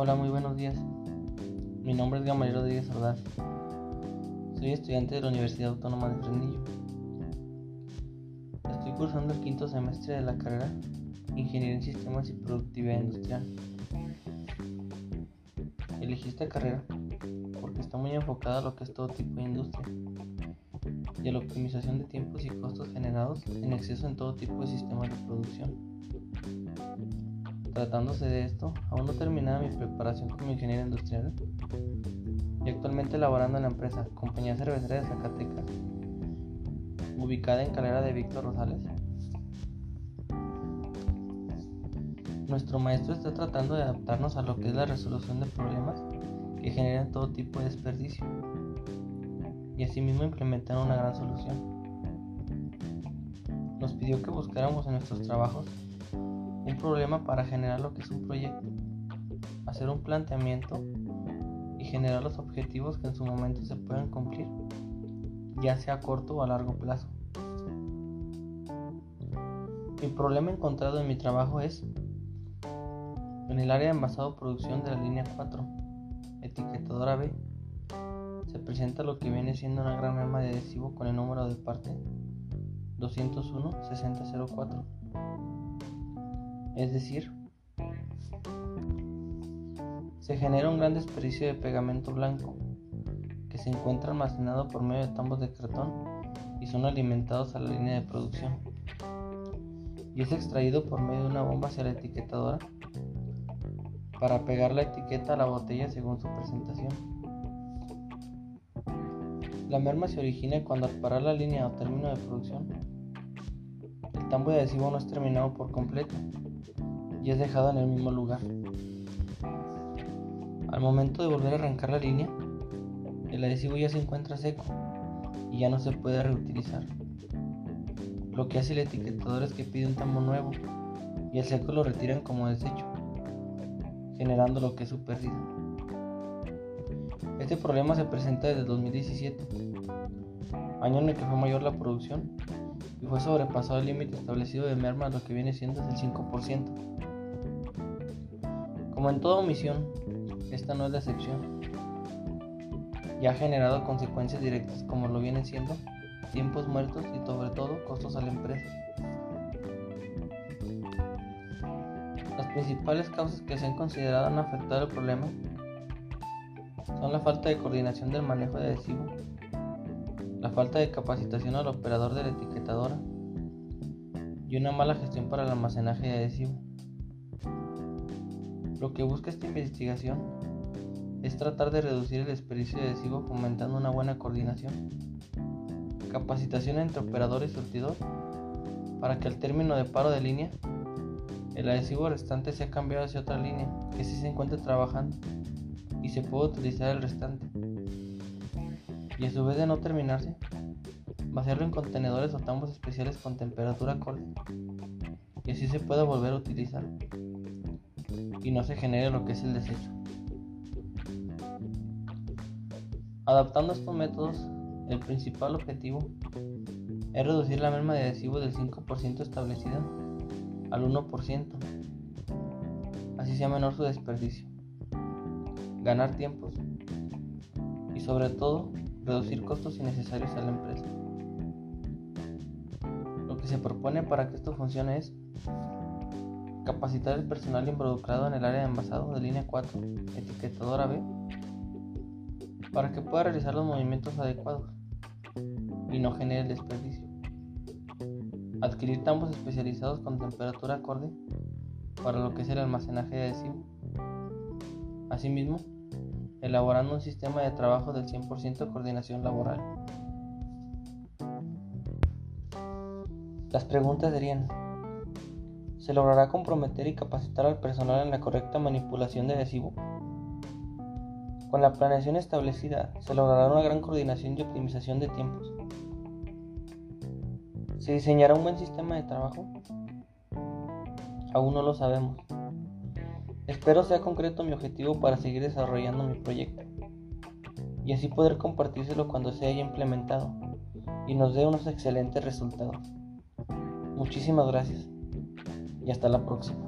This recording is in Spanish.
Hola, muy buenos días. Mi nombre es Gamaliel Rodríguez Ordaz. Soy estudiante de la Universidad Autónoma de Fresnillo. Estoy cursando el quinto semestre de la carrera Ingeniería en Sistemas y Productividad Industrial. Elegí esta carrera porque está muy enfocada a lo que es todo tipo de industria y a la optimización de tiempos y costos generados en exceso en todo tipo de sistemas de producción. Tratándose de esto, aún no terminaba mi preparación como ingeniero industrial y actualmente laborando en la empresa Compañía Cervecera de Zacatecas, ubicada en Calera de Víctor Rosales. Nuestro maestro está tratando de adaptarnos a lo que es la resolución de problemas que generan todo tipo de desperdicio y asimismo implementar una gran solución. Nos pidió que buscáramos en nuestros trabajos un problema para generar lo que es un proyecto, hacer un planteamiento y generar los objetivos que en su momento se puedan cumplir, ya sea a corto o a largo plazo. Mi problema encontrado en mi trabajo es en el área de envasado producción de la línea 4, etiquetadora B, se presenta lo que viene siendo una gran merma de adhesivo con el número de parte 201-6004 es decir, se genera un gran desperdicio de pegamento blanco que se encuentra almacenado por medio de tambos de cartón y son alimentados a la línea de producción y es extraído por medio de una bomba hacia la etiquetadora para pegar la etiqueta a la botella según su presentación. La merma se origina cuando al parar la línea o término de producción, el tambo de adhesivo no es terminado por completo y es dejado en el mismo lugar. Al momento de volver a arrancar la línea, el adhesivo ya se encuentra seco y ya no se puede reutilizar. Lo que hace el etiquetador es que pide un tambo nuevo y el seco lo retiran como desecho, generando lo que es su pérdida. Este problema se presenta desde 2017, año en el que fue mayor la producción y fue sobrepasado el límite establecido de merma lo que viene siendo el 5%. Como en toda omisión, esta no es la excepción y ha generado consecuencias directas como lo vienen siendo tiempos muertos y sobre todo costos a la empresa. Las principales causas que se han considerado han afectado el problema son la falta de coordinación del manejo de adhesivo, la falta de capacitación al operador de la etiquetadora y una mala gestión para el almacenaje de adhesivo. Lo que busca esta investigación es tratar de reducir el desperdicio de adhesivo fomentando una buena coordinación, capacitación entre operador y surtidor para que al término de paro de línea el adhesivo restante sea cambiado hacia otra línea que sí se encuentre trabajando y se pueda utilizar el restante. Y a su vez de no terminarse, vaciarlo en contenedores o tambos especiales con temperatura cold y así se pueda volver a utilizar y no se genere lo que es el desecho. Adaptando estos métodos, el principal objetivo es reducir la merma de adhesivo del 5% establecida al 1%, así sea menor su desperdicio, ganar tiempos y sobre todo reducir costos innecesarios a la empresa. Lo que se propone para que esto funcione es capacitar el personal involucrado en el área de envasado de línea 4, etiquetadora B, para que pueda realizar los movimientos adecuados y no genere desperdicio. Adquirir tambos especializados con temperatura acorde para lo que es el almacenaje de adhesivo. Asimismo, elaborando un sistema de trabajo del 100% coordinación laboral. Las preguntas serían, ¿se logrará comprometer y capacitar al personal en la correcta manipulación de adhesivo? Con la planeación establecida, se logrará una gran coordinación y optimización de tiempos. ¿Se diseñará un buen sistema de trabajo? Aún no lo sabemos. Espero sea concreto mi objetivo para seguir desarrollando mi proyecto y así poder compartírselo cuando se haya implementado y nos dé unos excelentes resultados. Muchísimas gracias y hasta la próxima.